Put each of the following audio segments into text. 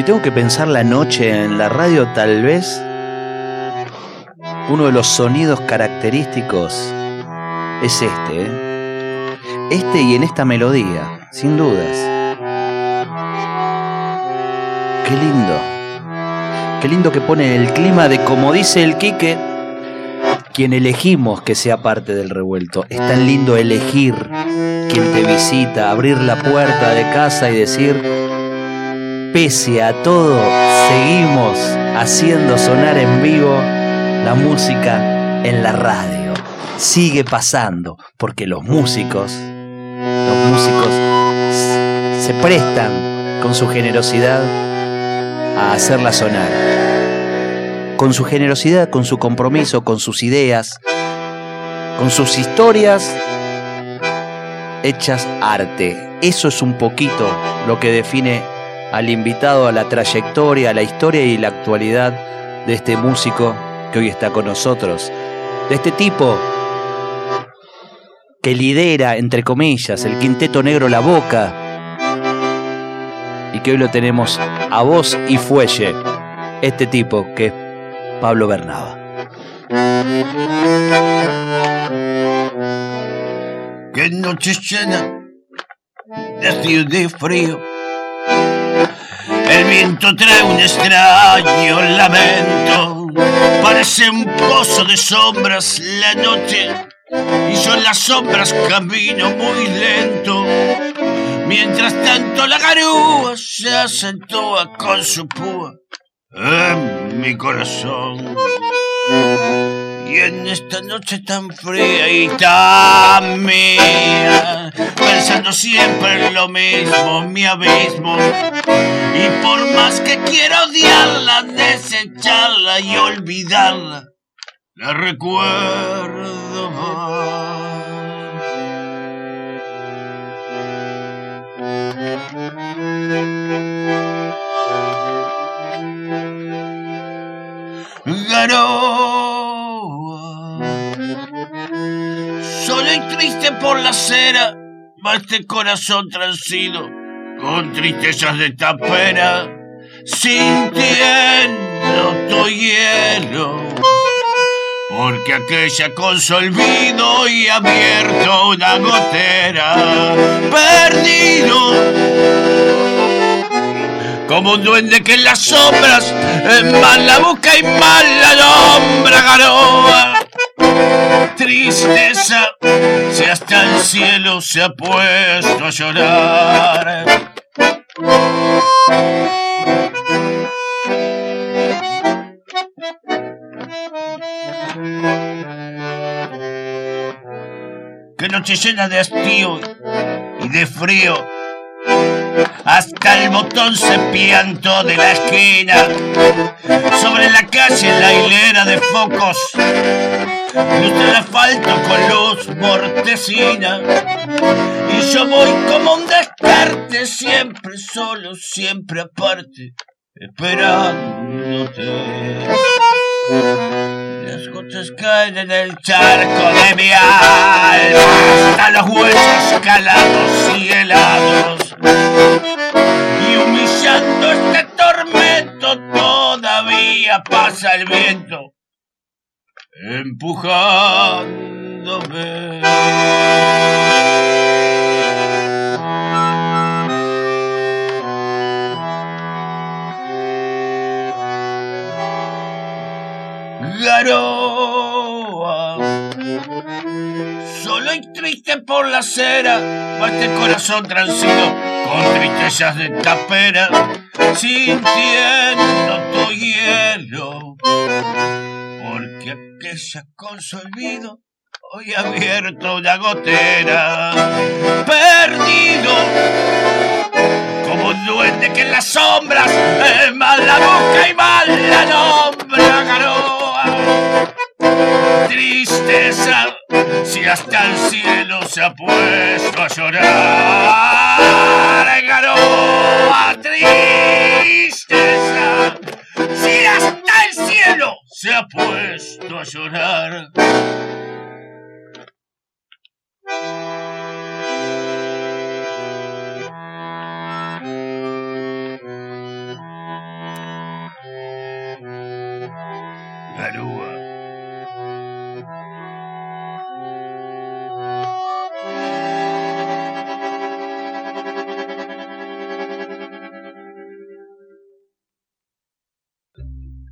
Si tengo que pensar la noche en la radio, tal vez uno de los sonidos característicos es este. ¿eh? Este y en esta melodía, sin dudas. Qué lindo. Qué lindo que pone el clima de, como dice el Quique, quien elegimos que sea parte del revuelto. Es tan lindo elegir quien te visita, abrir la puerta de casa y decir, pese a todo, seguimos haciendo sonar en vivo la música en la radio. Sigue pasando, porque los músicos, los músicos se prestan con su generosidad a hacerla sonar. Con su generosidad, con su compromiso, con sus ideas, con sus historias hechas arte. Eso es un poquito lo que define al invitado, a la trayectoria, a la historia y la actualidad de este músico que hoy está con nosotros, de este tipo que lidera, entre comillas, el quinteto negro La Boca y que hoy lo tenemos a voz y fuelle, este tipo que es Pablo Bernaba. Qué noche llena de frío el viento trae un extraño lamento, parece un pozo de sombras la noche, y yo en las sombras camino muy lento. Mientras tanto la garúa se acentúa con su púa en mi corazón. Y en esta noche tan fría y tan mía, pensando siempre en lo mismo, mi abismo. Y por más que quiero odiarla, desecharla y olvidarla, la recuerdo más. Y triste por la acera va este corazón transido con tristezas de tapera, sintiendo tu hielo. Porque aquella con su olvido y abierto una gotera, perdido como un duende que en las sombras mal la boca y mal la sombra garoa. Tristeza, si hasta el cielo se ha puesto a llorar. Qué noche llena de hastío y de frío hasta el botón se de la esquina. Sobre la calle la hilera de focos, luz el asfalto con luz mortecina. Y yo voy como un descarte, siempre solo, siempre aparte, esperándote. Las gotas caen en el charco de mi alma, hasta los huesos calados y helados. Y humillando este tormento todavía pasa el viento, empujándome. Garoa. Solo y triste por la acera va este corazón transido con tristezas de tapera, sintiendo tu hielo. Porque aquella con su olvido y abierto una gotera, perdido como duende que en las sombras es mal la boca y mal la nombra garoa. Tristeza, si hasta el cielo se ha puesto a llorar, garoa, tristeza, si hasta el cielo se ha puesto a llorar.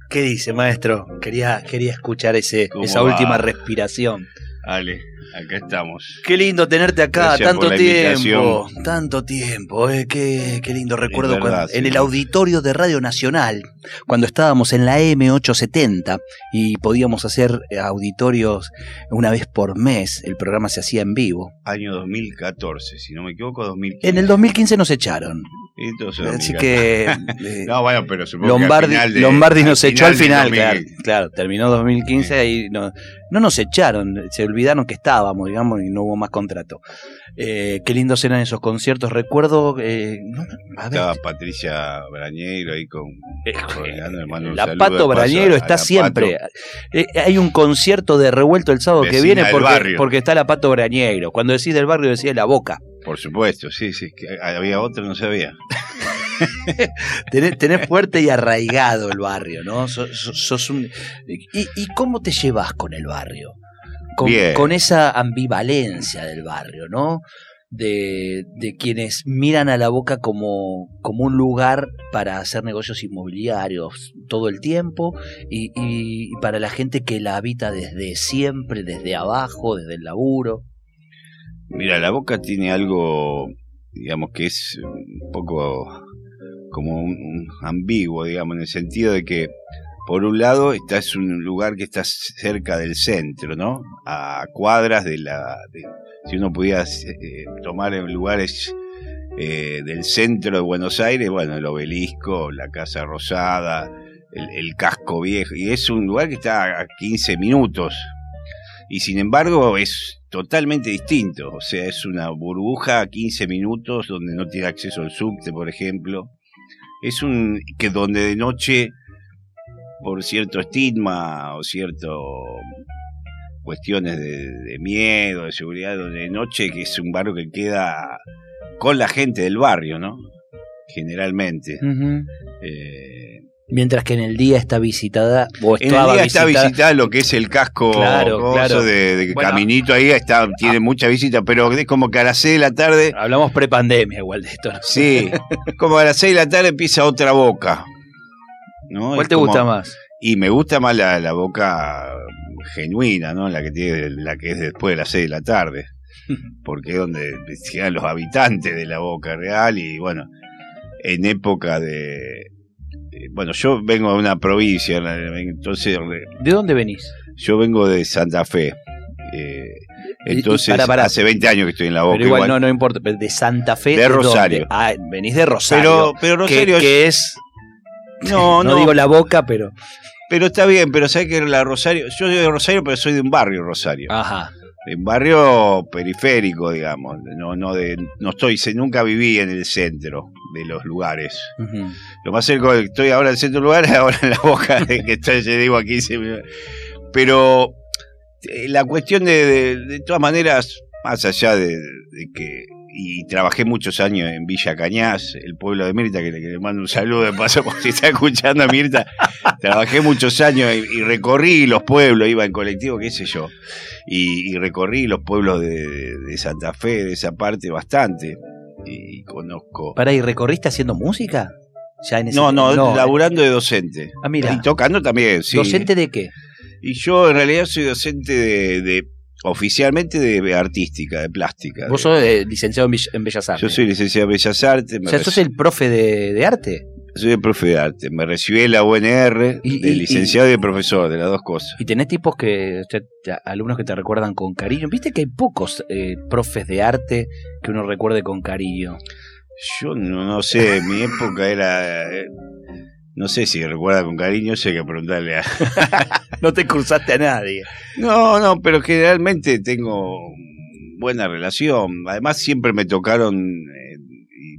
¿Qué dice, maestro? Quería, quería escuchar ese, ¿Cómo esa va? última respiración. Ale, acá estamos. Qué lindo tenerte acá, Gracias tanto tiempo, tanto tiempo, eh, qué, qué lindo recuerdo verdad, cuando- en el auditorio de Radio Nacional, cuando estábamos en la M870 y podíamos hacer eh, auditorios una vez por mes, el programa se hacía en vivo. Año 2014, si no me equivoco, 2015. En el 2015 nos echaron, así 2014. que eh, No, bueno, pero supongo que al Lombardi, final de- Lombardi nos echó al final, 2000. claro, claro, terminó 2015 Sí. y no, no nos echaron, se olvidaron que estábamos, digamos, y no hubo más contrato. Eh, qué lindos eran esos conciertos, recuerdo, eh, no, Estaba Patricia Brañeiro ahí con. eh, un la saludo Pato Brañero está la siempre. Eh, hay un concierto de revuelto el sábado que viene porque, porque está la Pato Brañero. Cuando decís del barrio decís de la boca. Por supuesto, sí, sí. que había otro, no sabía. Tenés, tenés fuerte y arraigado el barrio, ¿no? Sos, sos- sos un... ¿Y, y cómo te llevas con el barrio? Con esa ambivalencia del barrio, ¿no? De, de quienes miran a la boca como, como un lugar para hacer negocios inmobiliarios todo el tiempo y, y para la gente que la habita desde siempre, desde abajo, desde el laburo. Mira, la boca tiene algo, digamos, que es un poco como un, ambiguo, digamos, en el sentido de que, por un lado, esta es un lugar que está cerca del centro, ¿no? A cuadras de la. si uno pudiera eh, tomar en lugares eh, del centro de Buenos Aires, bueno, el obelisco, la Casa Rosada, el, el casco viejo, y es un lugar que está a 15 minutos. Y sin embargo es totalmente distinto, o sea, es una burbuja a 15 minutos donde no tiene acceso al subte, por ejemplo. Es un que donde de noche por cierto estigma o cierto cuestiones de, de miedo, de seguridad, donde de noche que es un barrio que queda con la gente del barrio, ¿no? Generalmente. Eh, Mientras que en el día está visitada o en el día está visitada- visitada lo que es el casco Claro, claro. de, de Bueno, caminito ahí, está, tiene mucha visita, pero es como que a las 6 de la tarde, Hablamos prepandemia igual de esto. ¿no? sí, como a las 6 de la tarde empieza otra boca. ¿no? ¿Cuál Es te como- gusta más? Y me gusta más la, la boca genuina, ¿no? La que tiene, la que es después de las 6 de la tarde. Porque es donde llegan los habitantes de la boca real y bueno, en época de... eh, Bueno, yo vengo de una provincia, entonces re- ¿De dónde venís? yo vengo de Santa Fe. eh, entonces, hace 20 años que estoy en la boca. Pero igual, igual. no, no importa. De Santa Fe. De? Rosario. Ah, venís de Rosario. pero, pero que- Rosario que, es- es. No, No, no, digo la boca, pero. pero está bien, pero sabes que la Rosario, yo soy de Rosario, pero soy de un barrio Rosario. Ajá. de un barrio periférico, digamos. No, no, de, no estoy, nunca viví en el centro de los lugares. Lo más cerca que estoy ahora en del lugar es ahora en la boca, de que estoy, yo digo aquí. Pero eh, la cuestión de, de, de todas maneras, más allá de, de que. Y trabajé muchos años en Villa Cañas, el pueblo de Mirta, que le, que le mando un saludo de paso por si está escuchando a Mirta. Trabajé muchos años y, y recorrí los pueblos, iba en colectivo, qué sé yo. Y, y recorrí los pueblos de Santa Fe, de esa parte, bastante. Y conozco. Pará, ¿y recorriste haciendo música? Ya en ese No, no, eh. laburando de docente. Ah, mira. Y tocando también, sí. ¿Docente de qué? Y yo en realidad soy docente de, de- oficialmente de artística, de plástica. Vos de- sos eh, licenciado en, Bellas Artes. yo soy licenciado en Bellas Artes. O sea, sos el profe de, de arte. Soy el profe de arte. Me recibí la UNR Y- de y- licenciado y, de profesor, de las dos cosas. Y tenés tipos que, sea, te- alumnos que te recuerdan con cariño. Viste que hay pocos eh, profes de arte que uno recuerde con cariño. Yo no, no sé, mi época era. eh, No sé si recuerda con cariño, sé que preguntarle a. No te cruzaste a nadie. No, no, pero generalmente tengo buena relación. Además, siempre me tocaron, eh,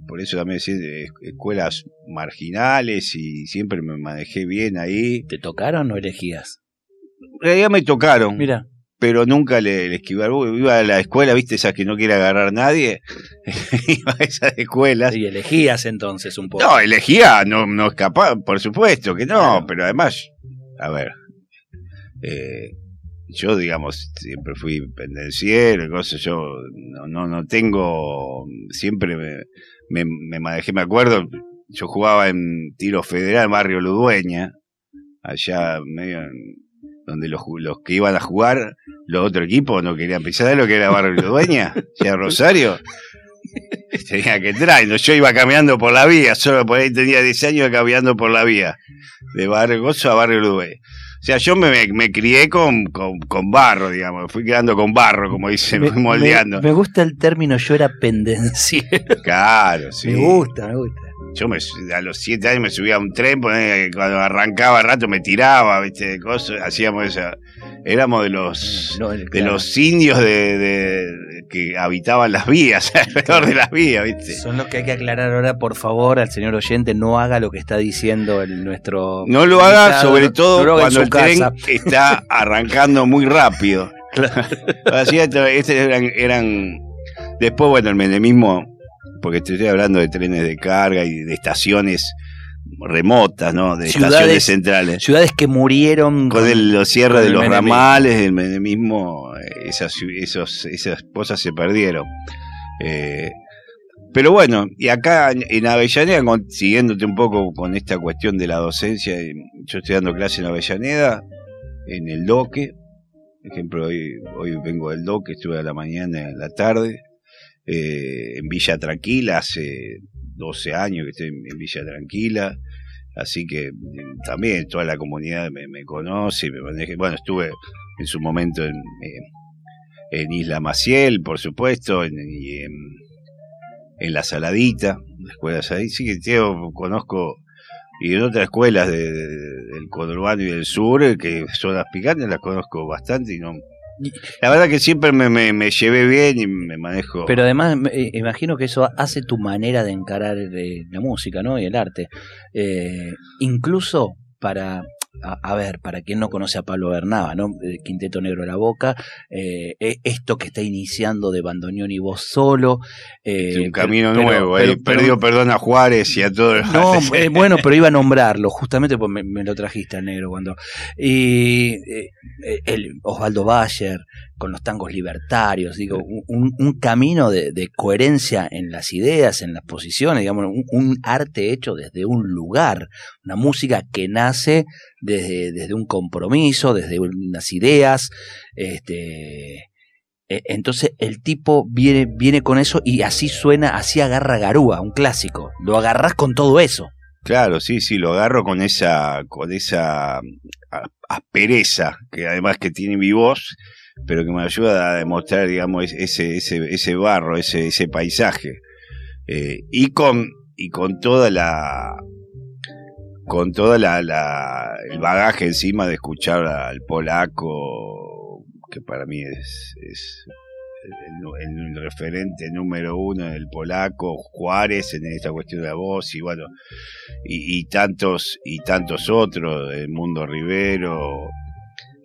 por eso también eh, escuelas marginales y siempre me manejé bien ahí. ¿Te tocaron o elegías? En realidad me tocaron, Mira, pero nunca le, le. Iba a la escuela, viste, esas que no quiere agarrar nadie. Iba a esas escuelas. y elegías entonces un poco. No, elegía, no, no escapaba, por supuesto que no, Claro. pero además, a ver, eh, yo digamos, siempre fui pendenciero, cosas, yo no, no, no tengo, siempre me, me, me manejé, me acuerdo, yo jugaba en tiro federal barrio Ludueña, allá medio en- donde los, los que iban a jugar, los otros equipos no querían pisar lo que era barrio Ludueña, ya Rosario. Tenía que entrar, yo iba caminando por la vía, solo por ahí tenía 10 años caminando por la vía, de Barrio Gozo a Barrio Ludueña. O sea, yo me, me, crié con, con, con barro, digamos, fui quedando con barro, como dicen, me, moldeando. me- me gusta el término yo era pendenciero. Claro, sí. Me gusta, me gusta. Yo me, a los siete años me subía a un tren, cuando arrancaba rato me tiraba, viste, de cosas, hacíamos esa. Éramos de los No, de claro. los indios de, de- que habitaban las vías, alrededor de las vías, viste. Son los que hay que aclarar ahora, por favor, al señor oyente, no haga lo que está diciendo el, nuestro. No lo haga, sobre todo no cuando el tren está arrancando muy rápido. Así, esto- este eran, eran. Después, bueno, el menemismo, porque te estoy hablando de trenes de carga y de estaciones remotas, ¿no? De Ciudades- estaciones centrales. Ciudades que murieron Con el, los cierres de los ramales, el menemismo, eh, esas, esos, esas cosas se perdieron. Eh, pero bueno, y acá en- Avellaneda, siguiéndote un poco con esta cuestión de la docencia, eh, yo estoy dando clase en Avellaneda, en el DOQUE, por ejemplo, hoy, hoy vengo del DOQUE, estuve a la mañana, a la tarde, eh, en Villa Tranquila, hace 12 años que estoy en, Villa Tranquila, así que eh, también toda la comunidad me, conoce, me maneja. Bueno, estuve en su momento en, eh, en Isla Maciel, por supuesto, en, y en, La Saladita, la escuela Saladita, sí que Teo conozco, y en otras escuelas de- de- del conurbano y del sur, eh, que son las picantes, las conozco bastante y no... La verdad que siempre me, me, llevé bien y me manejo... Pero además, me- eh, imagino que eso hace tu manera de encarar eh, la música, ¿no? Y el arte. Eh, incluso para, a, a ver, para quien no conoce a Pablo Bernaba, ¿no? El Quinteto Negro de la Boca, eh, eh, esto que está iniciando de bandoneón y voz solo. eh, un camino pero- nuevo. pero- eh. pero- Perdió perdón a Juárez y a todos. No, eh, bueno, pero iba a nombrarlo, justamente porque me, me lo trajiste al negro cuando. Y el Osvaldo Bayer, con los tangos libertarios, digo, un, camino de, de coherencia en las ideas, en las posiciones, digamos, un, un arte hecho desde un lugar, una música que nace desde, desde un compromiso, desde unas ideas, este. eh, Entonces el tipo viene, viene con eso y así suena, así agarra Garúa, un clásico. Lo agarrás con todo eso. Claro, sí, sí, lo agarro con esa, con esa aspereza que además que tiene mi voz, pero que me ayuda a demostrar, digamos, es- ese, ese, ese barro, ese, ese paisaje. Eh, y con, y con toda la, con toda la, la, el bagaje encima de escuchar al polaco, que para mí es, el referente número uno del polaco, Juárez en esta cuestión de la voz y bueno, y, y tantos y tantos otros, el Mundo Rivero,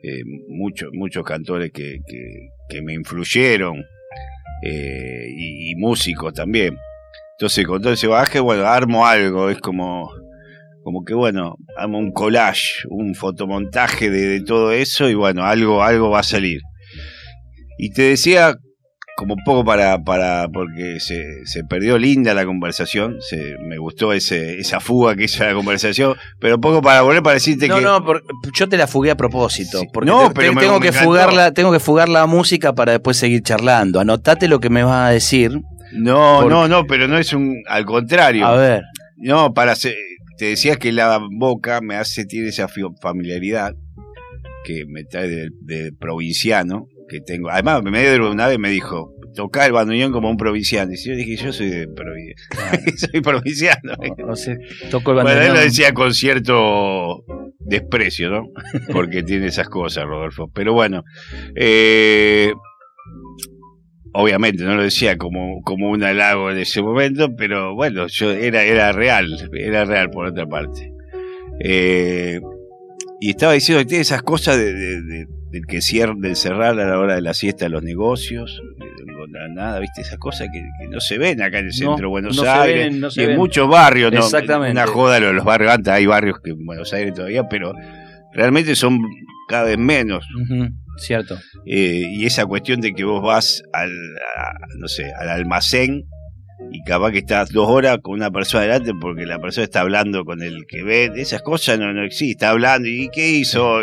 eh, muchos muchos cantores que, que, me influyeron eh, y, y músicos también. Entonces con todo ese bagaje, bueno, armo algo, es como como que bueno, armo un collage, un fotomontaje de, de todo eso y bueno, algo algo va a salir. Y te decía como un poco para, para porque se, se perdió linda la conversación, se, me gustó ese, esa fuga que hizo la conversación, pero un poco para volver para decirte No, que... no, por- yo te la fugué a propósito. Sí. Porque No, te- pero te- me- tengo, me que fugar la, tengo que fugar la música para después seguir charlando. Anotate lo que me vas a decir. No, Porque- no, no, pero no es un... Al contrario. A ver. No, para hacer... te decía que la boca me hace, tiene esa familiaridad que me trae de, provinciano que tengo. Además, me dio una vez me dijo, toca el bandoneón como un provinciano. Y yo dije, yo soy de soy provinciano. No, sé, toco el bandoneón. Bueno, él lo decía con cierto desprecio, ¿no? Porque tiene esas cosas, Rodolfo. Pero bueno, eh, obviamente no lo decía como, como un halago en ese momento, pero bueno, yo era, era real, era real por otra parte. Eh, y estaba diciendo que tiene esas cosas de, del que cierra, del cerrar a la hora de la siesta los negocios, nada, viste, esas cosas que, no se ven acá en el centro de Buenos Aires, y en muchos barrios, ¿no? Exactamente. Una joda lo de los barrios, antes hay barrios que en Buenos Aires todavía, pero realmente son cada vez menos. Cierto. Eh, y esa cuestión de que vos vas al, no sé, al almacén y capaz que estás dos horas con una persona delante porque la persona está hablando con el que ve, esas cosas no, no existen, está hablando y qué hizo,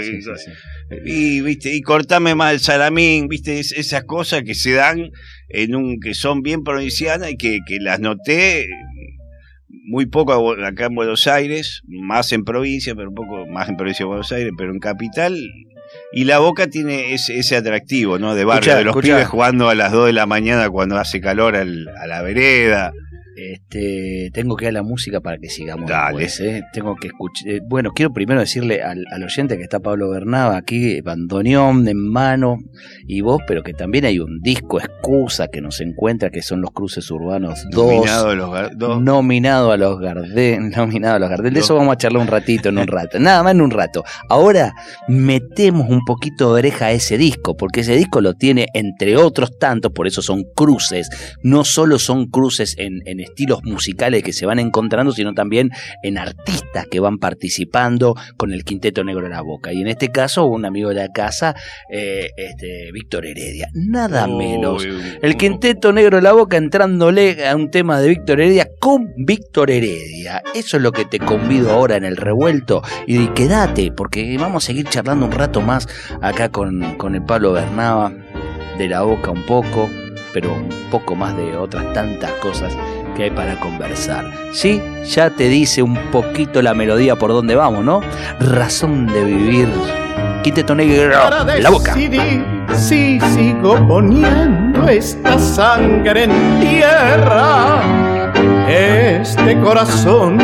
y, viste, y cortame más el salamín, viste, esas cosas que se dan en un, que son bien provincianas y que, que las noté muy poco acá en Buenos Aires, más en provincia, pero un poco más en provincia de Buenos Aires, pero en capital y la Boca tiene ese, ese atractivo, ¿no? De barrio, de los pibes jugando a las 2 de la mañana cuando hace calor al, a la vereda. Este, tengo que ir a la música para que sigamos. Dale. ¿eh? Tengo que escuchar. Eh, bueno, quiero primero decirle al, oyente que está Pablo Bernaba aquí, bandoneón en mano y vos, pero que también hay un disco excusa que nos encuentra, que son los cruces urbanos 2. Nominado a los, dos. Nominado a los Gardel. Nominado a los Gardel. De eso vamos a charlar un ratito, en un rato. Nada más en un rato. Ahora metemos un poquito de oreja a ese disco, porque ese disco lo tiene, entre otros tantos, por eso son cruces. No solo son cruces en, en estilos musicales que se van encontrando, sino también en artistas que van participando con el Quinteto Negro de la Boca. Y en este caso, un amigo de la casa, eh, este, Víctor Heredia. Nada menos. El Quinteto Negro de la Boca entrándole a un tema de Víctor Heredia con Víctor Heredia. Eso es lo que te convido ahora en el revuelto. Y quédate, porque vamos a seguir charlando un rato más acá con, con el Pablo Bernaba de la Boca un poco pero un poco más de otras tantas cosas que hay para conversar. Sí, ya te dice un poquito la melodía por dónde vamos, ¿no? Razón de vivir. Quinteto negro, la boca. Si sigo poniendo esta sangre en tierra, este corazón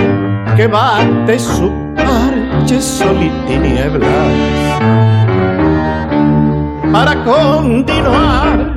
que bate su parche sol y tinieblas, para continuar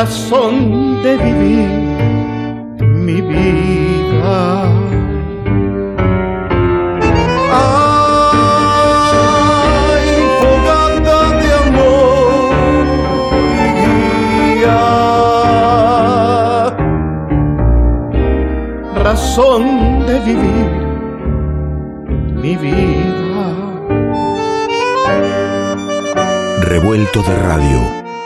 razón de vivir mi vida. Ay, fogata de amor y razón de vivir mi vida. Revuelto de radio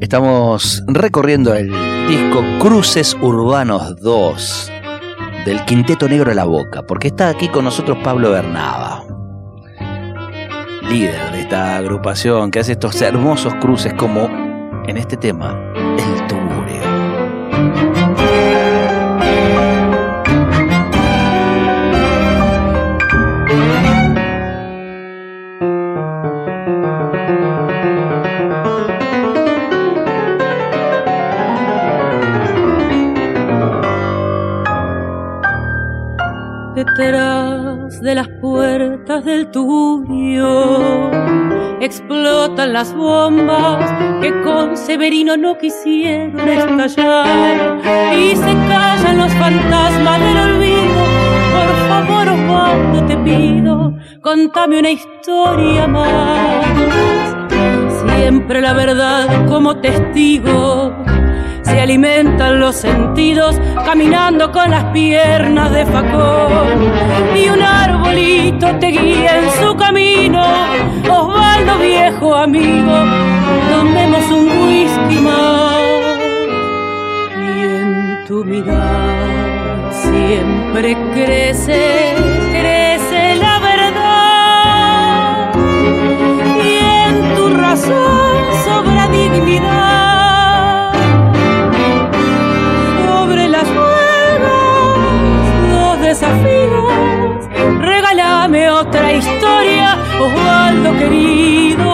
Estamos recorriendo el disco Cruces Urbanos 2 del Quinteto Negro de la Boca, porque está aquí con nosotros Pablo Bernaba, líder de esta agrupación que hace estos hermosos cruces como en este tema, el tubureo. De las puertas del tuyo explotan las bombas que con Severino no quisieron estallar y se callan los fantasmas del olvido. Por favor, Osvaldo, te pido, contame una historia más. Siempre la verdad como testigo se alimentan los sentidos caminando con las piernas de facón. Y un arbolito te guía en su camino Osvaldo viejo amigo tomemos un whisky más. Y en tu mirar siempre crece desafíos. Regálame otra historia, Osvaldo querido.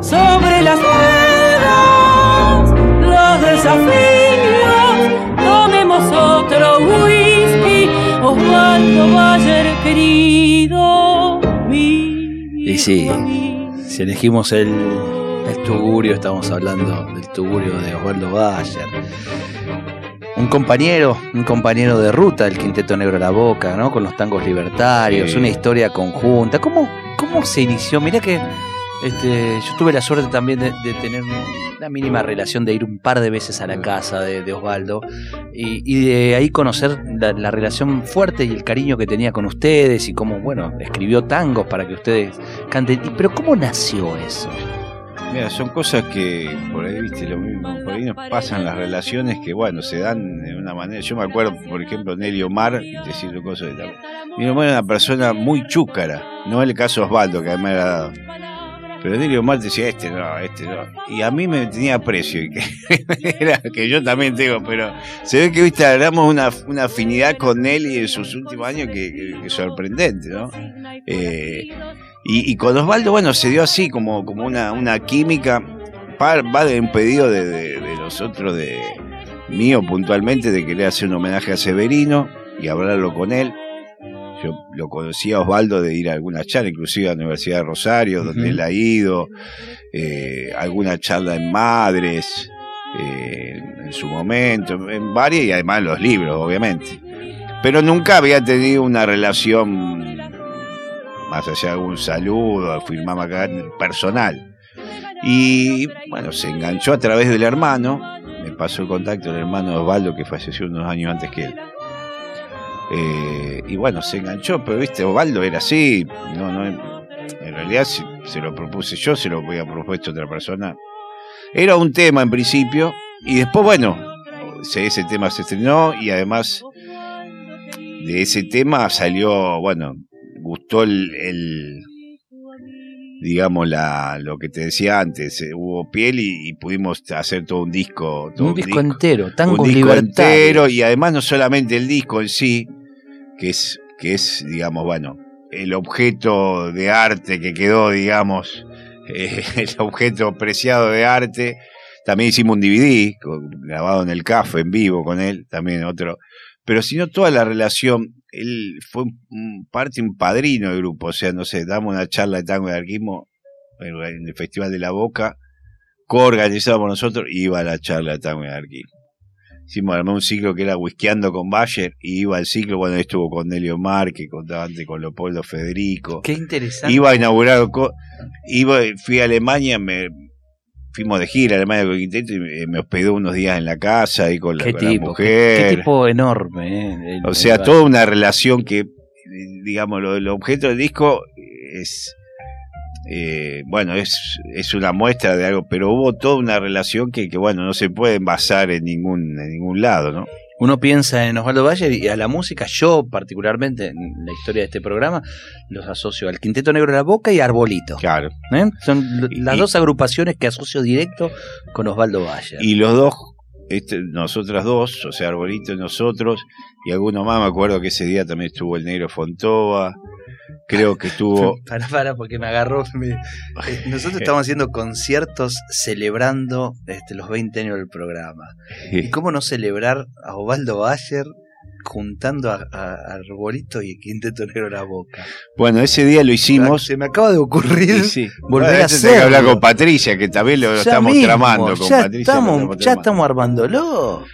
Sobre las ruedas, los desafíos. Tomemos otro whisky, Osvaldo Bayer querido. y sí, si elegimos el, el tugurio, estamos hablando del tugurio de Osvaldo Bayer un compañero, un compañero de ruta del Quinteto Negro a la Boca, ¿no? Con los tangos libertarios, una historia conjunta. ¿Cómo, ¿Cómo se inició? Mirá que este, yo tuve la suerte también de, tener una mínima relación, de ir un par de veces a la casa de, Osvaldo y, de ahí conocer la, la, relación fuerte y el cariño que tenía con ustedes y cómo, bueno, escribió tangos para que ustedes canten. Pero ¿cómo nació eso? Mira, son cosas que por ahí, viste, lo mismo, por ahí nos pasan las relaciones que, bueno, se dan de una manera. Yo me acuerdo, por ejemplo, Nelly Omar, y decirle cosas de tal. Mi hermano era una persona muy chúcara, no el caso Osvaldo, que además era. Pero Nelly Omar decía, este no, este no. Y a mí me tenía aprecio, y que, era, que yo también tengo, pero se ve que, viste, hablamos una, una afinidad con Nelly en sus últimos años que, que, que sorprendente, ¿no? Eh, y, con Osvaldo, bueno, se dio así como, como una, una química. Va de un pedido de, de, nosotros, de mío puntualmente, de querer hacer un homenaje a Severino y hablarlo con él. Yo lo conocía a Osvaldo de ir a alguna charla, inclusive a la Universidad de Rosario, donde él ha ido, eh, alguna charla en Madres, eh, en su momento, en varias y además los libros, obviamente. Pero nunca había tenido una relación más allá de algún saludo, firmaba acá personal. Y bueno, se enganchó a través del hermano, me pasó el contacto del hermano Osvaldo que falleció unos años antes que él. Eh, y bueno, se enganchó, pero viste, Osvaldo era así, no, no, en realidad si se lo propuse yo, se lo a propuesto otra persona. Era un tema en principio, y después, bueno, ese tema se estrenó y además de ese tema salió, bueno, gustó el, digamos, la, lo que te decía antes, eh, hubo piel y, pudimos hacer todo un disco. un, disco, entero, tan Un disco entero y además no solamente el disco en sí, que es, que es, digamos, bueno, el objeto de arte que quedó, digamos, eh, el objeto preciado de arte. También hicimos un DVD grabado en el café en vivo con él, también otro. Pero sino toda la relación él fue un, parte, un padrino del grupo, o sea, no sé, damos una charla de tango de arquismo en el Festival de la Boca, co-organizado por nosotros, iba a la charla de tango de arquismo. Hicimos además un ciclo que era Whiskeando con Bayer, y iba al ciclo cuando estuvo con Nelio Mar, que contaba antes con Leopoldo Federico. Qué interesante. Iba a inaugurar, iba, fui a Alemania, me fuimos de gira a Alemania con el quinteto y me hospedó unos días en la casa y con la, mujer. Qué, tipo enorme. Eh, o sea, toda una relación que, digamos, lo, el objeto del disco es, eh, bueno, es, es una muestra de algo, pero hubo toda una relación que, que, bueno, no se puede basar en ningún, en ningún lado, ¿no? Uno piensa en Osvaldo Bayer y a la música, yo particularmente en la historia de este programa, los asocio al Quinteto Negro de la Boca y Arbolito. Claro. ¿Eh? Son las dos agrupaciones que asocio directo con Osvaldo Bayer. Y los dos, este, nosotras dos, o sea, Arbolito y nosotros, y alguno más, me acuerdo que ese día también estuvo el Negro Fontova, creo que tuvo. para, para, porque me agarró. Eh, nosotros estamos haciendo conciertos celebrando este, los 20 años del programa. ¿Y cómo no celebrar a Osvaldo Bayer juntando a, a Arbolito y Quinteto Negro la boca. Bueno, ese día lo hicimos. Se me acaba de ocurrir sí. volver Bueno, a esto tengo que hablar con Patricia, que también lo, Ya estamos mismo, tramando con ya Patricia. Estamos, estamos ya estamos armándolo.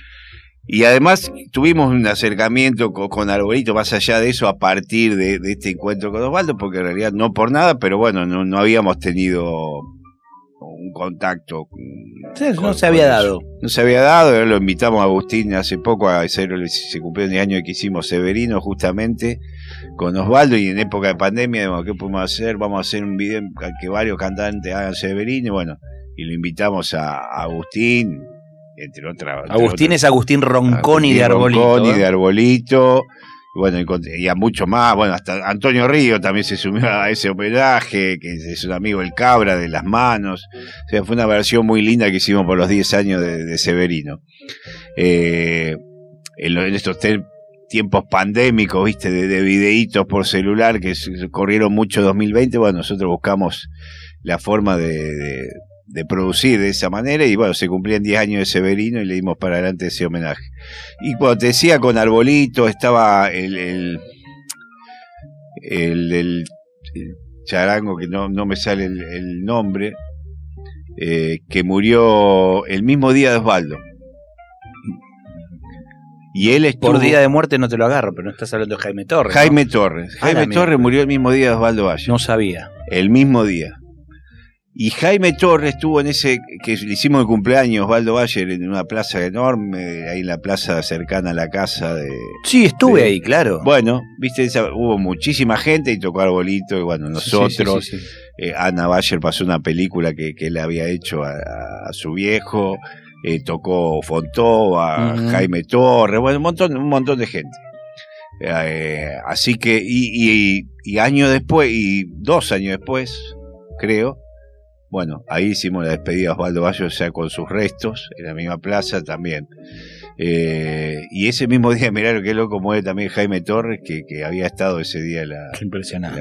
Y además tuvimos un acercamiento co- con, Arbolito, más allá de eso, a partir de, de este encuentro con Osvaldo, porque en realidad no por nada, pero bueno, no, no habíamos tenido un contacto. Sí, con- no se con había dado. No se había dado, lo invitamos a Agustín hace poco, a hacer, se cumplió el año que hicimos Severino justamente con Osvaldo y en época de pandemia, ¿qué podemos hacer? Vamos a hacer un video en que varios cantantes hagan Severino, y bueno, y lo invitamos a, a Agustín, entre otras. entre Agustín es Agustín Ronconi de Arbolito. Ronconi ¿eh? de Arbolito. Bueno, y a muchos más. Bueno, hasta Antonio Río también se sumió a ese homenaje, que es un amigo del Cabra, de las manos. O sea, fue una versión muy linda que hicimos por los 10 años de, de Severino. Eh, en, estos tiempos pandémicos, viste, de, de videitos por celular que corrieron mucho 2020, bueno, nosotros buscamos la forma de, de- de producir de esa manera y bueno, se cumplían 10 años de Severino y le dimos para adelante ese homenaje. Y cuando te decía con Arbolito estaba el, el, el, el- el charango que no, no me sale el, el nombre, eh, que murió el mismo día de Osvaldo. Y él estuvo... Por día de muerte no te lo agarro, pero no estás hablando de Jaime Torres. ¿no? Jaime Torres. Ah, Jaime. Torres murió el mismo día de Osvaldo Valle. No sabía. El mismo día. Y Jaime Torres estuvo en ese, que le hicimos el cumpleaños Osvaldo Valle en una plaza enorme, ahí en la plaza cercana a la casa de... Sí, estuve ahí, claro. Bueno, viste, esa- hubo muchísima gente y tocó Arbolito, y bueno, nosotros, Sí, sí, sí, sí. eh, Ana Bayer pasó una película que, que él había hecho a, a su viejo, eh, tocó Fontó, a Ujú. Jaime Torres, bueno, un montón, un montón de gente. Eh, así que, y, y, y años después, y dos años después, creo, bueno, ahí hicimos la despedida de Osvaldo Valle, o sea, con sus restos, en la misma plaza también. Eh, y ese mismo día, mirá lo que loco muere también Jaime Torres, que, que había estado ese día en la,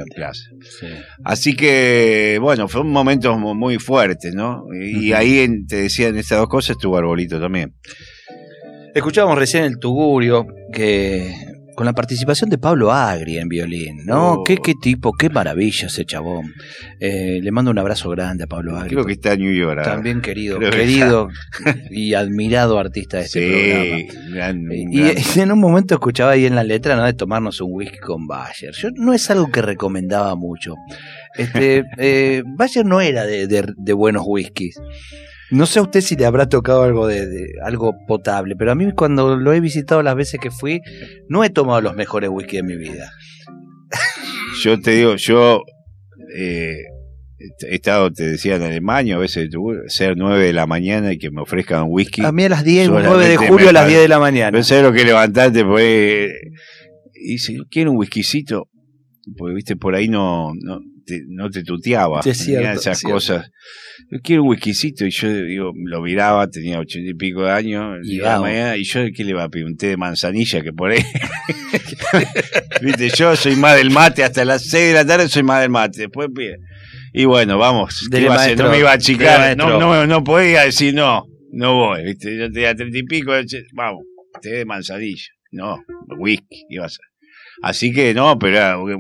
en plaza. Sí. Así que, bueno, fue un momento mu- muy fuerte, ¿no? Y ahí en- te decían estas dos cosas, estuvo Arbolito también. Escuchábamos recién el Tugurio, que con la participación de Pablo Agri en violín, ¿no? Oh. Qué, qué tipo, qué maravilla ese chabón. Eh, le mando un abrazo grande a Pablo Agri. Creo que está en New York. ahora. También querido, Creo querido y admirado artista de este programa. Sí, gran- Y, gran- y en un momento escuchaba ahí en la letra, ¿no? De tomarnos un whisky con Bayer. Yo no es algo que recomendaba mucho. Este, eh, Bayer no era de, de- de buenos whiskies. No sé a usted si le habrá tocado algo de, de- algo potable, pero a mí cuando lo he visitado las veces que fui, no he tomado los mejores whisky de mi vida. yo te digo, yo eh, he estado, te decía, en Alemania, a veces ser 9 de la mañana y que me ofrezcan un whisky. A mí a las 10, Solamente 9 de julio a las parece- 10 de la mañana. No sé lo que levantarte, pues. Y dice, ¿quiere un whiskycito? Porque, viste, por ahí no, no, te, no te tuteaba. Sí, es cierto, esas cierto. cosas. Yo quiero un whiskycito. Y yo digo, lo miraba, tenía ochenta y pico de años. Y la mañana, y yo, ¿qué le va a pedir? Un té de manzanilla que por ahí. viste, yo soy más del mate. Hasta las 6 de la tarde soy más del mate. Después pide. Y bueno, vamos. ¿qué Dele, iba a hacer? maestro. no me iba a achicar. No, no, no podía decir no. No voy, ¿viste? Yo tenía treinta y pico, vamos, té de manzanilla. No, whisky, iba a ser. Así que no, pero era un,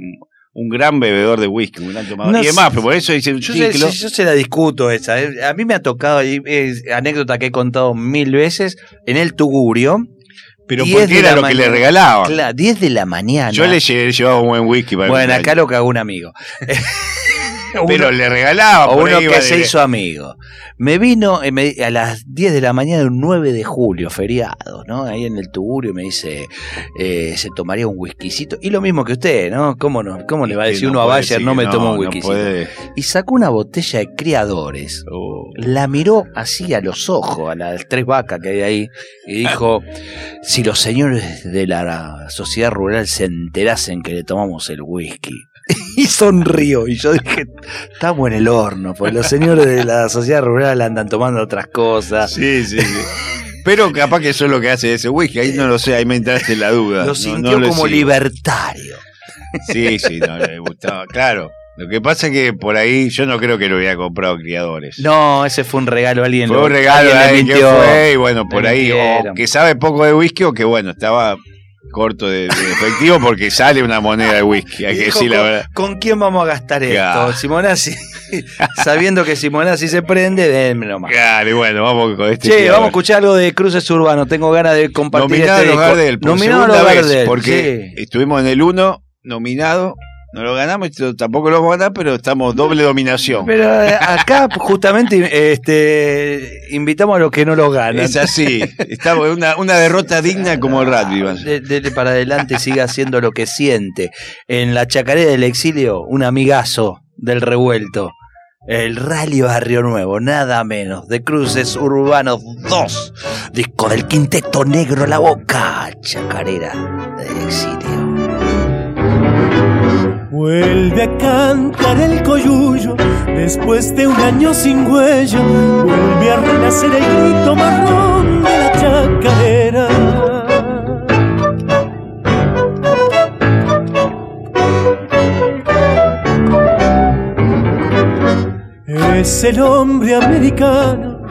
un gran bebedor de whisky, un gran tomador. No y demás, pero por eso dice un Yo se, yo se la discuto esa. eh. A mí me ha tocado, es anécdota que he contado mil veces, en el Tugurio. pero 10 porque era lo que le mañana. regalaban. Claro, 10 de la mañana. Yo le lle- llevaba un buen whisky para bueno, acá lo cagó un amigo. Pero Uno- le regalaba. o uno que se hizo amigo. Me vino eh, me- a las 10 de la mañana del 9 de julio, feriado, ¿no? Ahí en el Tugurio me dice, eh, se tomaría un whiskycito. Y lo mismo que usted, ¿no? ¿Cómo, no, cómo le va a decir no uno a Bayer, decir no me tomo un no whiskycito? puede. y sacó una botella de criadores. Oh. La miró así a los ojos, a las tres vacas que hay ahí, y dijo, si los señores de la sociedad rural se enterasen que le tomamos el whisky. Y sonrió, y yo dije, estamos en el horno, pues los señores de la sociedad rural andan tomando otras cosas. Sí, sí, sí. Pero capaz que eso es lo que hace ese whisky, ahí no lo sé, ahí me entraste en la duda. Lo sintió no lo como sigo. libertario. Sí, sí, no le gustaba. Claro. Lo que pasa es que por ahí yo no creo que lo hubiera comprado criadores. No, ese fue un regalo, alguien fue un regalo de alguien que fue y bueno, por ahí, o que sabe poco de whisky o que bueno, estaba corto de, de efectivo porque sale una moneda de whisky, hay que decir la ¿con, verdad. ¿con quién vamos a gastar Claro. esto? Simonazzi, sabiendo que Simonazzi se prende, denme nomás. Claro, y bueno, vamos con este. Che, tema. vamos a escuchar algo de Cruces Urbanos. Tengo ganas de compartir Nominado a este los disco. Gardel, por Nominado a los segunda vez, porque sí. estuvimos en el 1 nominado, no lo ganamos, tampoco lo vamos a ganar, pero estamos doble dominación. Pero eh, acá justamente este, invitamos a los que no lo ganan. Es así, estamos una, una derrota digna como el rugby. De- Dele para adelante, siga haciendo lo que siente. En la chacarera del exilio, un amigazo del revuelto. El Rally Barrio Nuevo, nada menos, de Cruces Urbanos 2, disco del Quinteto Negro La Boca, chacarera del exilio. Vuelve a cantar el coyullo después de un año sin huella. Vuelve a renacer el grito marrón de la chacarera. Es el hombre americano,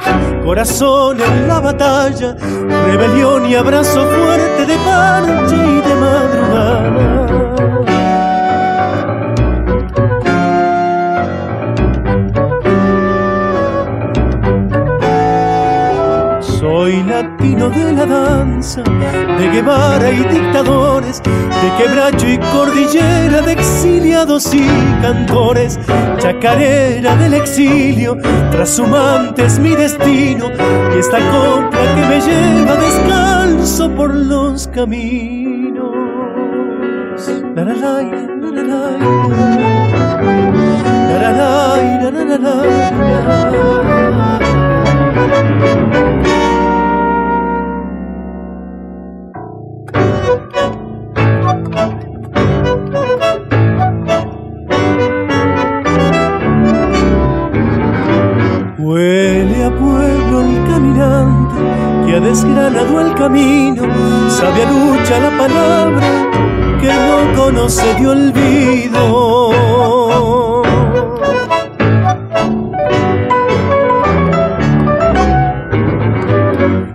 corazón en la batalla, rebelión y abrazo fuerte de noche y de madrugada. De la danza, de Guevara y dictadores, de quebracho y cordillera, de exiliados y cantores, chacarera del exilio, trashumante es mi destino, y esta copla que me lleva descalzo por los caminos. Olvido.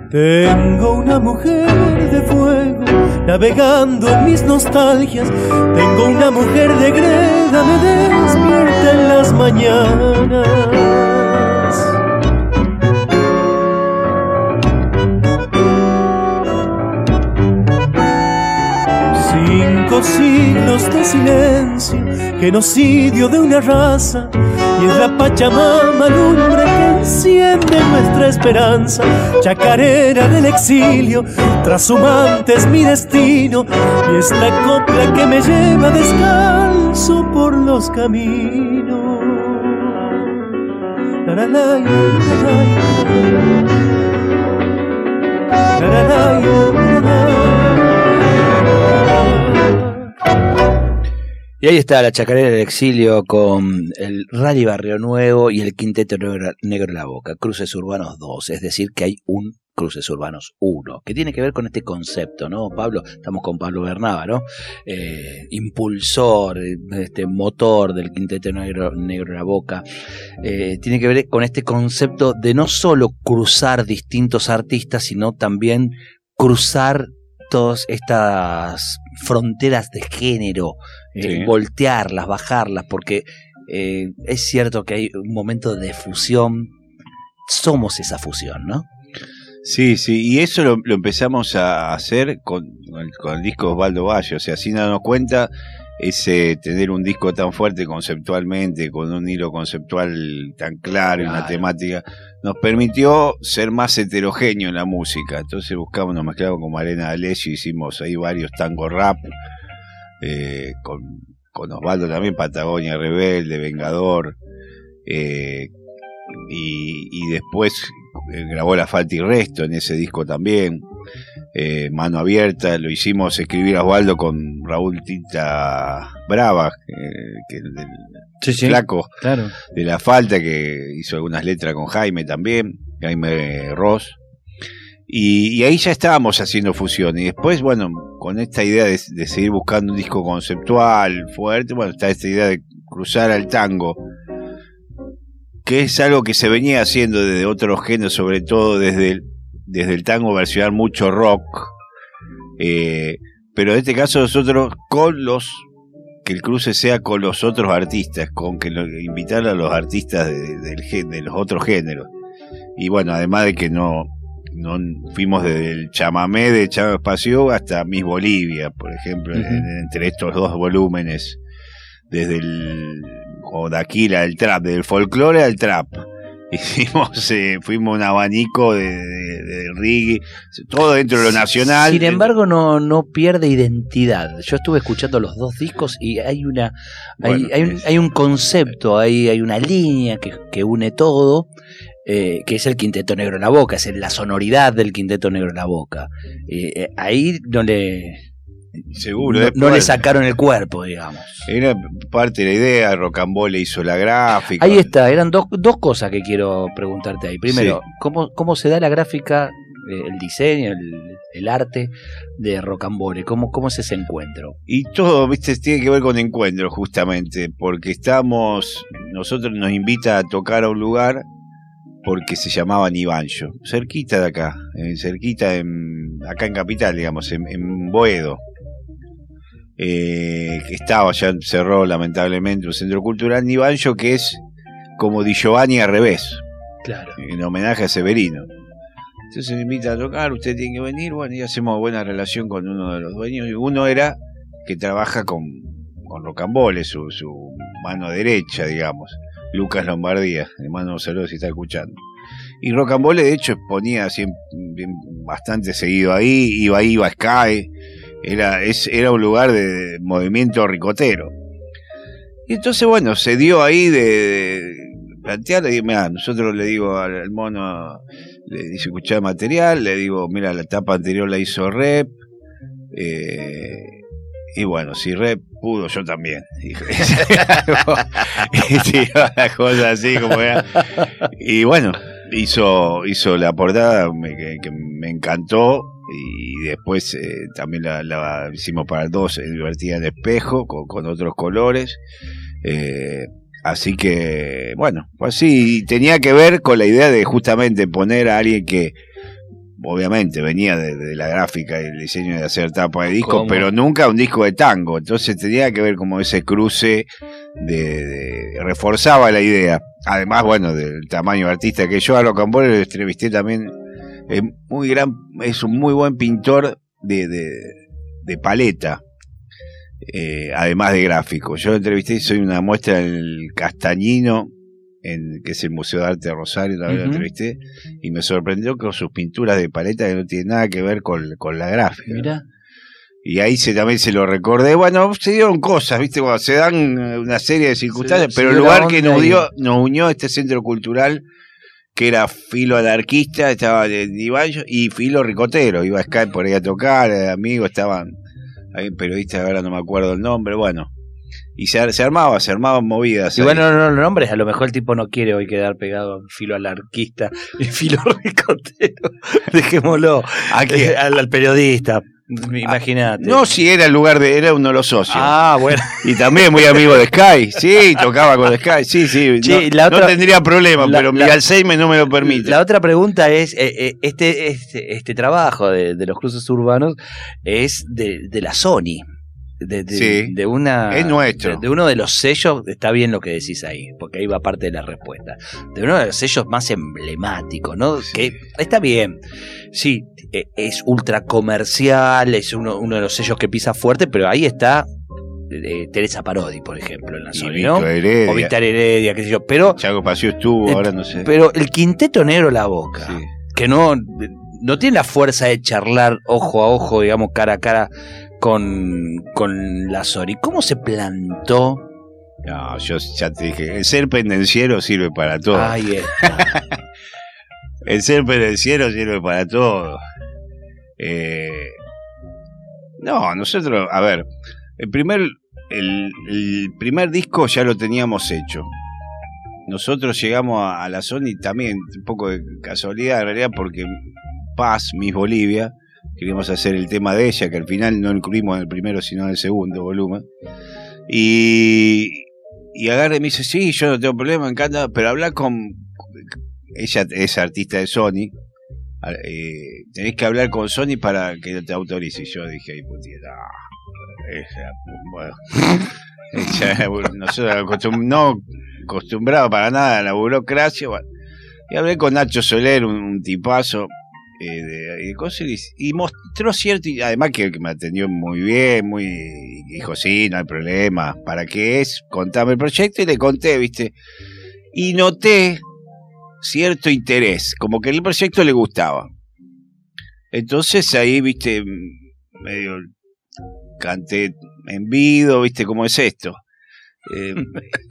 Tengo una mujer de fuego navegando en mis nostalgias. Tengo una mujer de greda, me despierta en las mañanas. Cinco siglos de silencio, genocidio de una raza, y es la Pachamama lumbre que enciende nuestra esperanza. Chacarera del exilio, trashumante es mi destino, y esta copla que me lleva descalzo por los caminos. Y ahí está la chacarera del exilio con el Rally Barrio Nuevo y el Quinteto Negro, en la Boca, Cruces Urbanos 2, es decir, que hay un Cruces Urbanos 1, que tiene que ver con este concepto, ¿no, Pablo? Estamos con Pablo Bernaba, ¿no? Eh, impulsor, este motor del Quinteto Negro, Negro en la Boca, eh, tiene que ver con este concepto de no solo cruzar distintos artistas, sino también cruzar todas estas fronteras de género, Sí. voltearlas, bajarlas, porque eh, es cierto que hay un momento de fusión, somos esa fusión, ¿no? Sí, sí, y eso lo, lo empezamos a hacer con, con el, con el disco Osvaldo Valle, o sea, sin darnos cuenta, ese tener un disco tan fuerte conceptualmente, con un hilo conceptual tan claro y una Claro. temática, nos permitió ser más heterogéneo en la música. Entonces buscamos, nos mezclamos con Marena D'Alessio, hicimos ahí varios tango rap, eh, con, con Osvaldo también, Patagonia Rebelde, Vengador, eh, y, y después eh, grabó La Falta y Resto en ese disco también. Eh, Mano Abierta, lo hicimos escribir a Osvaldo con Raúl Tita Brava, que el del Sí, flaco claro. de La Falta, que hizo algunas letras con Jaime también, Jaime Ross. Y, ahí ya estábamos haciendo fusión. Y después, bueno, con esta idea de, seguir buscando un disco conceptual fuerte, bueno, está esta idea de cruzar al tango, que es algo que se venía haciendo desde otros géneros, sobre todo desde el, desde el tango versionar mucho rock, eh, pero en este caso nosotros con los que el cruce sea con los otros artistas, con que invitar a los artistas de los otros géneros. Y bueno, además de que no, no fuimos desde el chamamé de Chavo Espacio hasta Miss Bolivia, por ejemplo, entre estos dos volúmenes, desde el o de aquí al trap, del folclore al trap. Hicimos, eh, fuimos un abanico de, de- de reggae, todo dentro de lo nacional. Sin embargo, no, no pierde identidad. Yo estuve escuchando los dos discos y hay una hay, Bueno, hay un, hay un concepto, hay, hay una línea que, que une todo, eh, que es el Quinteto Negro en la Boca, es la sonoridad del Quinteto Negro en la Boca. Eh, eh, ahí no le, seguro, no, le sacaron el cuerpo, digamos. Era parte de la idea, Rocambole hizo la gráfica. Ahí está, eran dos, dos cosas que quiero preguntarte ahí. Primero, Sí. ¿cómo, ¿cómo se da la gráfica, eh, el diseño, el, el arte de Rocambole? ¿Cómo, ¿Cómo es ese encuentro? Y todo, viste, tiene que ver con encuentros, justamente, porque estamos, nosotros nos invita a tocar a un lugar porque se llamaba Nibancho, cerquita de acá, eh, cerquita en, acá en Capital, digamos, en, en Boedo. Eh, que estaba, ya cerró lamentablemente un centro cultural Nibancho que es como Di Giovanni al revés, Claro. en homenaje a Severino. Entonces me invita a tocar, usted tiene que venir, bueno, y hacemos buena relación con uno de los dueños. Y uno era que trabaja con, con Rocambole, su, su mano derecha, digamos. Lucas Lombardía, le mando un saludo si está escuchando. Y Rocambole, de hecho, exponía siempre, bastante seguido ahí, iba ahí, iba a Sky. Era, era un lugar de movimiento ricotero. Y entonces, bueno, se dio ahí de, de plantear, digo, mira, nosotros le digo al, mono, le dice escuchar material, le digo, mira, la etapa anterior la hizo Rep, eh, y bueno, si Rep pudo, yo también. Y la cosa así como era. Y bueno, hizo, hizo la portada que, me encantó. Y después eh, también la, hicimos para 2, divertida en espejo, con, con otros colores. Eh, así que, bueno, pues sí, tenía que ver con la idea de justamente poner a alguien que obviamente venía de, de la gráfica y el diseño de hacer tapa de disco, ¿Cómo? pero nunca un disco de tango. Entonces tenía que ver como ese cruce de, de- reforzaba la idea. Además, bueno, del tamaño de artista que yo a lo Cambore lo entrevisté también. Es muy gran, es un muy buen pintor de, de, de paleta. eh, además de gráfico. Yo lo entrevisté y soy una muestra en el Castañino, en, que es el Museo de Arte de Rosario, también Ujú. lo entrevisté, y me sorprendió con sus pinturas de paleta que no tienen nada que ver con, con la gráfica. Mira. Y ahí se, también se lo recordé. Bueno, se dieron cosas, ¿viste? Cuando se dan eh, una serie de circunstancias, pero el la lugar que nos, dio, nos unió este centro cultural, que era filo anarquista, estaba de Divallo, y filo ricotero. Iba a Skype por ahí a tocar, eh, amigos, estaban, hay un periodista, ahora no me acuerdo el nombre, bueno. Y se, se armaba, se armaban movidas. Y ahí. bueno, no, no lo nombres, a lo mejor el tipo no quiere hoy quedar pegado filo anarquista y filo ricotero. Dejémoslo ¿A quién? eh, al, al periodista. Imagínate. No, si era el lugar de, era uno de los socios. Ah, bueno. Y también muy amigo de Sky. Sí, tocaba con Sky. Sí, sí. Che, no, la no otra- tendría problema, la- pero mi la- Alzheimer no me lo permite. La otra pregunta es, eh, eh, este, este, este trabajo de, de los cruces urbanos es de, de la Sony. De, de- Sí. de una Es nuestro. de, de uno de los sellos, está bien lo que decís ahí, porque ahí va parte de la respuesta. De uno de los sellos más emblemáticos, ¿no? Sí. Que está bien. Sí, eh, es ultra comercial, es uno, uno de los sellos que pisa fuerte, pero ahí está eh, Teresa Parodi, por ejemplo, en la Vito ¿no? Heredia. O Vitar Heredia, qué sé yo. Pero, Chaco estuvo, Eh, ahora no sé. pero el quinteto negro la boca Sí. que no, no tiene la fuerza de charlar ojo a ojo, digamos, cara a cara con, con la Sori. ¿Cómo se plantó? No, yo ya te dije, el ser pendenciero sirve para todo. Ahí está. El ser pendenciero sirve para todo. Eh, no, nosotros, a ver, el primer, el, el primer disco ya lo teníamos hecho. Nosotros llegamos a, a la Sony también, un poco de casualidad en realidad, porque Paz, Miss Bolivia, queríamos hacer el tema de ella, que al final no incluimos en el primero, sino en el segundo volumen. Y, y agarra y me dice, sí, yo no tengo problema, me encanta, pero habla con... Ella es artista de Sony, a- eh, tenés que hablar con Sony para que te autorice. Y yo dije, ay, putita, no, nosotros acostum- no acostumbrados para nada a la burocracia. Y hablé con Nacho Soler, un tipazo. Eh, cosas, y, mostró cierto, y además que, que me atendió muy bien, muy dijo, sí, no hay problema, ¿para qué es? Contame el proyecto y le conté, ¿viste? Y noté cierto interés, como que el proyecto le gustaba. Entonces ahí, viste, medio canté en vido, viste cómo es esto. Eh,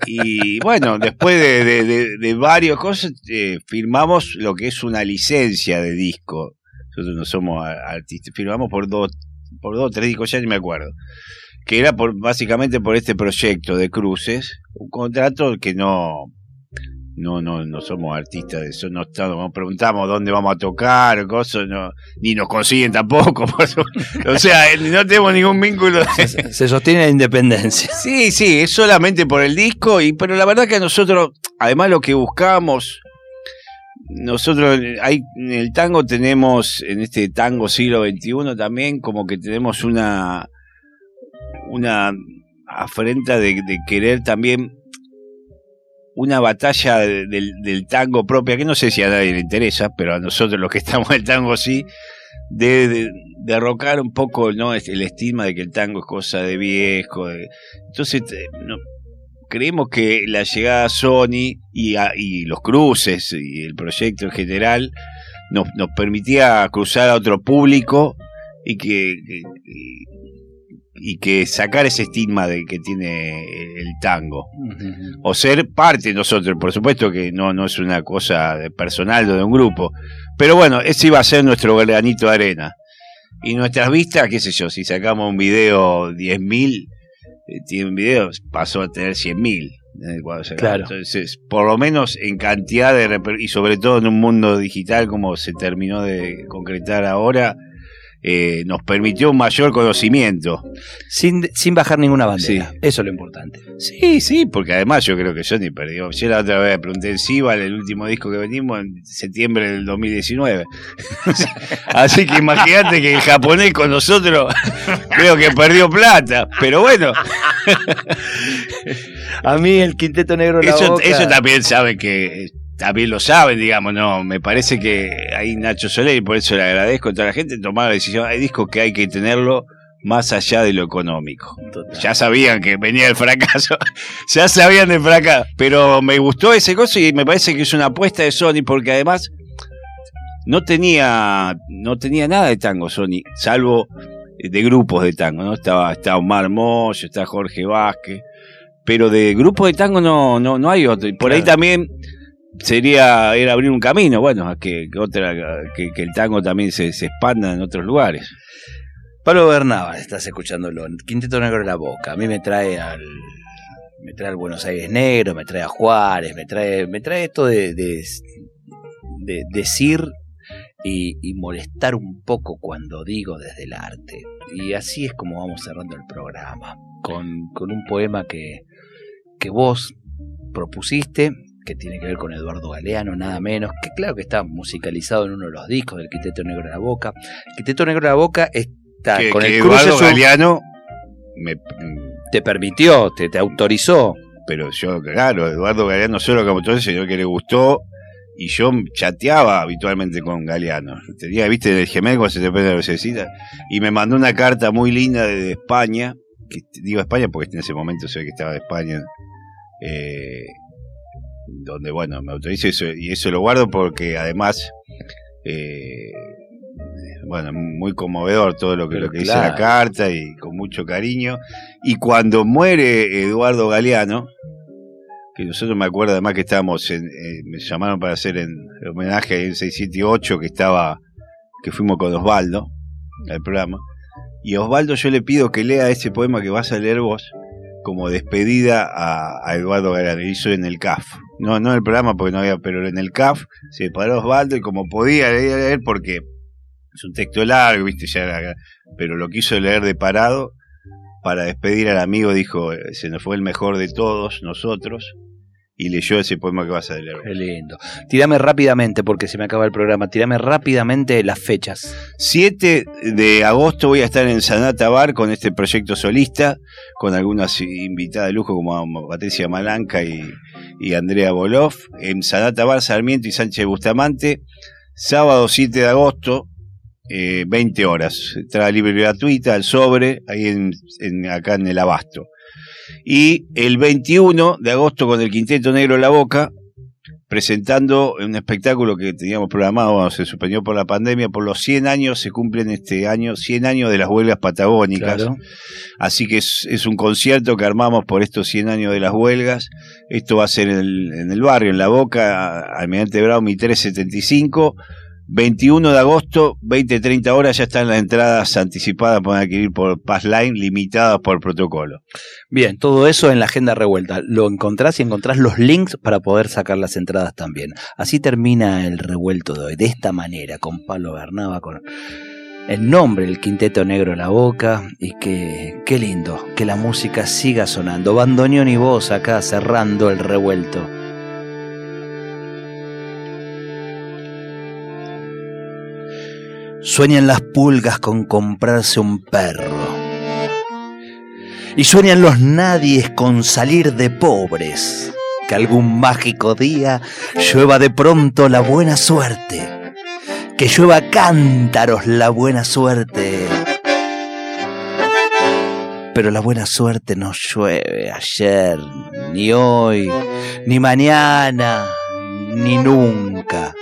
y bueno, después de, de, varias cosas, eh, firmamos lo que es una licencia de disco. Nosotros no somos artistas, firmamos por dos, por dos tres discos, ya ni me acuerdo. Que era por, básicamente por este proyecto de cruces, un contrato que no, no, no, no somos artistas de eso, no estamos, nos preguntamos dónde vamos a tocar, cosas, no, ni nos consiguen tampoco, o sea, eh, no tenemos ningún vínculo. Se, se sostiene la independencia. Sí, sí, es solamente por el disco, y pero la verdad que nosotros, además lo que buscamos, nosotros hay, en el tango tenemos, en este tango siglo XXI también, como que tenemos una, una afrenta de, de querer también una batalla de- del, tango propia, que no sé si a nadie le interesa, pero a nosotros los que estamos en el tango sí, de, de derrocar un poco no el estigma de que el tango es cosa de viejo. entonces no- creemos que la llegada a Sony y, a- y los cruces y el proyecto en general nos, permitía cruzar a otro público y que, y que sacar ese estigma de que tiene el tango o ser parte de nosotros. Por supuesto que no, no es una cosa de personal o de un grupo. Pero bueno, ese iba a ser nuestro granito de arena. Y nuestras vistas, qué sé yo, si sacamos un video 10.000, eh, tiene un video, pasó a tener 100.000. eh. Claro. Entonces, por lo menos en cantidad de... Y sobre todo en un mundo digital como se terminó de concretar ahora, eh, nos permitió un mayor conocimiento. Sin, sin bajar ninguna bandera. Sí. Eso es lo importante. Sí, sí, porque además yo creo que Sony perdió. Yo la otra vez pregunté en Sival, el último disco que venimos en septiembre del 2019. Así que imagínate que el japonés con nosotros creo que perdió plata. Pero bueno, A mí el quinteto negro la eso, boca. eso también saben que. También lo saben, digamos, no. Me parece que ahí Nacho Soler, y por eso le agradezco a toda la gente, tomar la decisión. Hay discos que hay que tenerlo más allá de lo económico. Total. Ya sabían que venía el fracaso, ya sabían del fracaso, pero me gustó ese cosa y me parece que es una apuesta de Sony porque además no tenía no tenía nada de tango Sony, salvo de grupos de tango, ¿no? Estaba, estaba Omar Moyo, está Jorge Vázquez, pero de grupos de tango no, no, no hay otro. Y por ahí también sería era abrir un camino, bueno, a que, que otra, que, el tango también se, se expanda en otros lugares. Pablo Bernabas, estás escuchándolo. Quinteto Negro de la Boca. A mí me trae al. Me trae al Buenos Aires Negro, me trae a Juárez, me trae, me trae esto de, de, de decir y, y molestar un poco cuando digo desde el arte. Y así es como vamos cerrando el programa. Con, con un poema que, que vos propusiste, que tiene que ver con Eduardo Galeano, nada menos, que claro que está musicalizado en uno de los discos del Quinteto Negro de la Boca. El Quinteto Negro de la Boca está que, con que el Eduardo Galeano me, te permitió, te, te autorizó. pero yo, claro, Eduardo Galeano no solo como todo sino que le gustó. Y yo chateaba habitualmente con Galeano. Tenía, viste, el gemel cuando se te prende la lucecita. Y me mandó una carta muy linda de España. Que, digo España porque en ese momento sé que estaba de España. eh, donde, bueno, me autoriza eso. Y eso lo guardo porque además. eh, bueno, muy conmovedor todo lo que, Pero lo que dice la carta y con mucho cariño. Y cuando muere Eduardo Galeano, que nosotros me acuerdo además que estábamos en, eh, me llamaron para hacer en homenaje en 678 que estaba, que fuimos con Osvaldo al programa. Y Osvaldo yo le pido que lea ese poema que vas a leer vos como despedida a, a Eduardo Galeano. Hizo en el CAF. No, no en el programa porque no había, pero en el CAF se paró Osvaldo y como podía leer, porque es un texto largo, viste, ya era- pero lo quiso leer de parado para despedir al amigo, dijo, se nos fue el mejor de todos nosotros, y leyó ese poema que vas a leer. Qué lindo. Tirame rápidamente, porque se me acaba el programa, tirame rápidamente las fechas. 7 de agosto voy a estar en Sanata Bar con este proyecto solista, con algunas invitadas de lujo como Patricia Malanca y, y Andrea Bolov, en Sanata Bar, Sarmiento y Sánchez Bustamante. Sábado 7 de agosto, 20 eh, horas. Entrada libre y gratuita, al sobre, ahí en, acá en el Abasto. Y el 21 de agosto con el Quinteto Negro en la Boca, presentando un espectáculo que teníamos programado, se suspendió por la pandemia, por los 100 años, se cumplen este año, 100 años de las huelgas patagónicas. Así que es, un concierto que armamos por estos 100 años de las huelgas. Esto va a ser en el, en el barrio, en la Boca, Almirante Brown, mi 375 21 de agosto, 20-30 horas, ya están las entradas anticipadas para adquirir por Passline, limitadas por protocolo. Bien, todo eso en la agenda revuelta. Lo encontrás y encontrás los links para poder sacar las entradas también. Así termina el revuelto de hoy, de esta manera, con Pablo Bernaba, con el nombre, el Quinteto Negro en la boca, y que, qué lindo, que la música siga sonando. Bandoneón y voz acá cerrando el revuelto. Sueñan las pulgas con comprarse un perro. Y sueñan los nadies con salir de pobres. Que algún mágico día llueva de pronto la buena suerte. Que llueva cántaros la buena suerte. Pero la buena suerte no llueve ayer, ni hoy, ni mañana, ni nunca.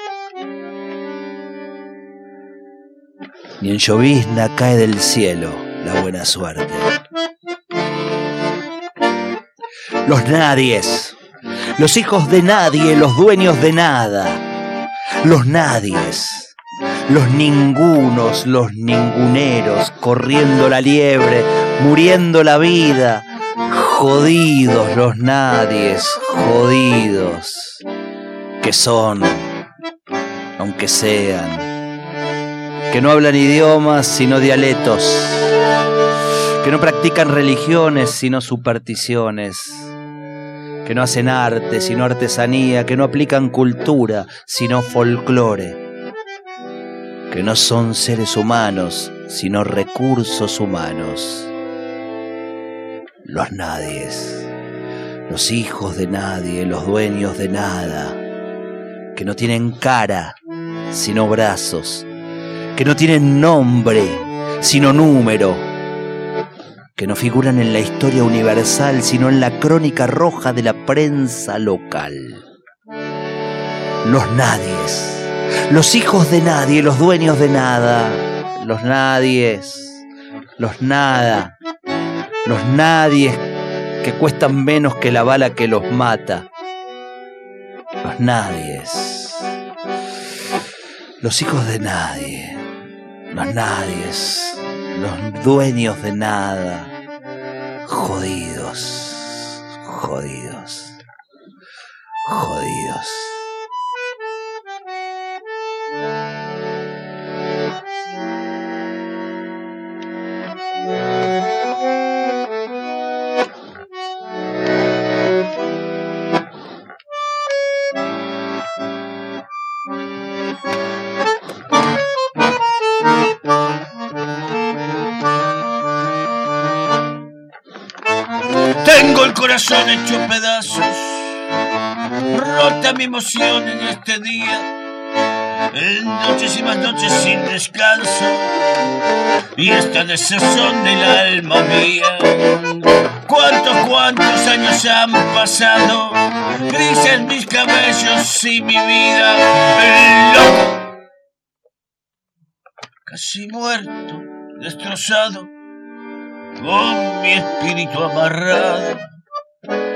Ni en llovizna cae del cielo la buena suerte. Los nadies, los hijos de nadie, los dueños de nada, los nadies, los ningunos, los ninguneros, corriendo la liebre, muriendo la vida, jodidos los nadies, jodidos, que son, aunque sean que no hablan idiomas sino dialectos, que no practican religiones sino supersticiones, que no hacen arte sino artesanía, que no aplican cultura sino folclore, que no son seres humanos sino recursos humanos. Los nadies, los hijos de nadie, los dueños de nada, que no tienen cara sino brazos, que no tienen nombre, sino número, que no figuran en la historia universal, sino en la crónica roja de la prensa local. Los nadies, los hijos de nadie, los dueños de nada, los nadies, los nada, los nadies que cuestan menos que la bala que los mata, los nadies, los hijos de nadie los nadies, los dueños de nada, jodidos, jodidos, jodidos. Corazón hecho pedazos, rota mi emoción en este día, en noches y más noches sin descanso, y esta desazón del alma mía. ¿Cuántos, cuántos años han pasado? Grises mis cabellos y mi vida, loco, casi muerto, destrozado, con mi espíritu amarrado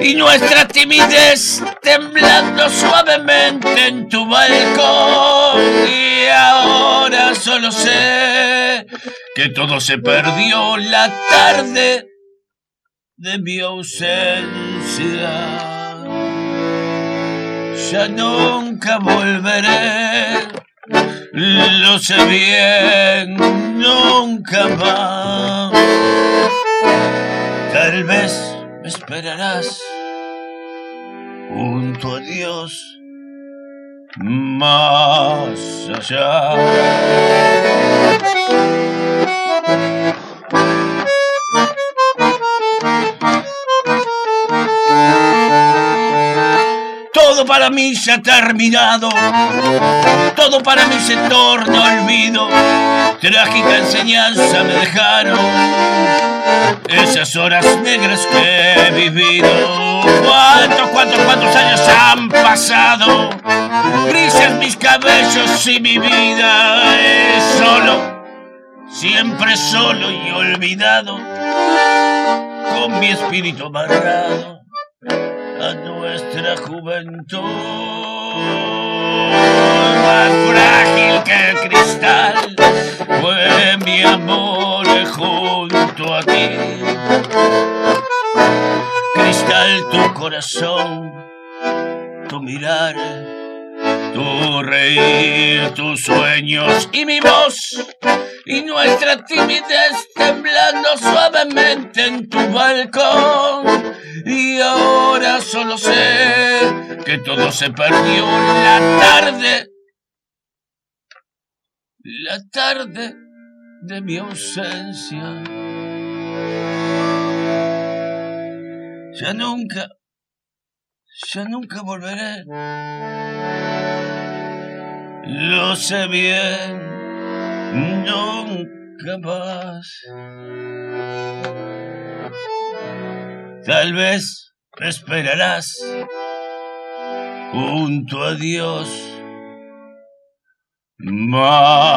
y nuestra timidez temblando suavemente en tu balcón. Y ahora solo sé que todo se perdió la tarde de mi ausencia. Ya nunca volveré, lo sé bien, nunca más. Tal vez esperarás. Junto a Dios más allá. Todo para mí se ha terminado, todo para mí se torna olvido, trágica enseñanza me dejaron esas horas negras que he vivido. ¿Cuántos, cuántos, cuántos años han pasado? Grises mis cabellos y mi vida es solo, siempre solo y olvidado, con mi espíritu amarrado a nuestra juventud. Más frágil que el cristal fue mi amor junto a ti. Cristal, tu corazón, tu mirar, tu reír, tus sueños y mi voz y nuestra timidez temblando suavemente en tu balcón. Y ahora solo sé que todo se perdió la tarde, la tarde de mi ausencia. Ya nunca, ya nunca volveré. Lo sé bien nunca más. Tal vez esperarás junto a Dios más.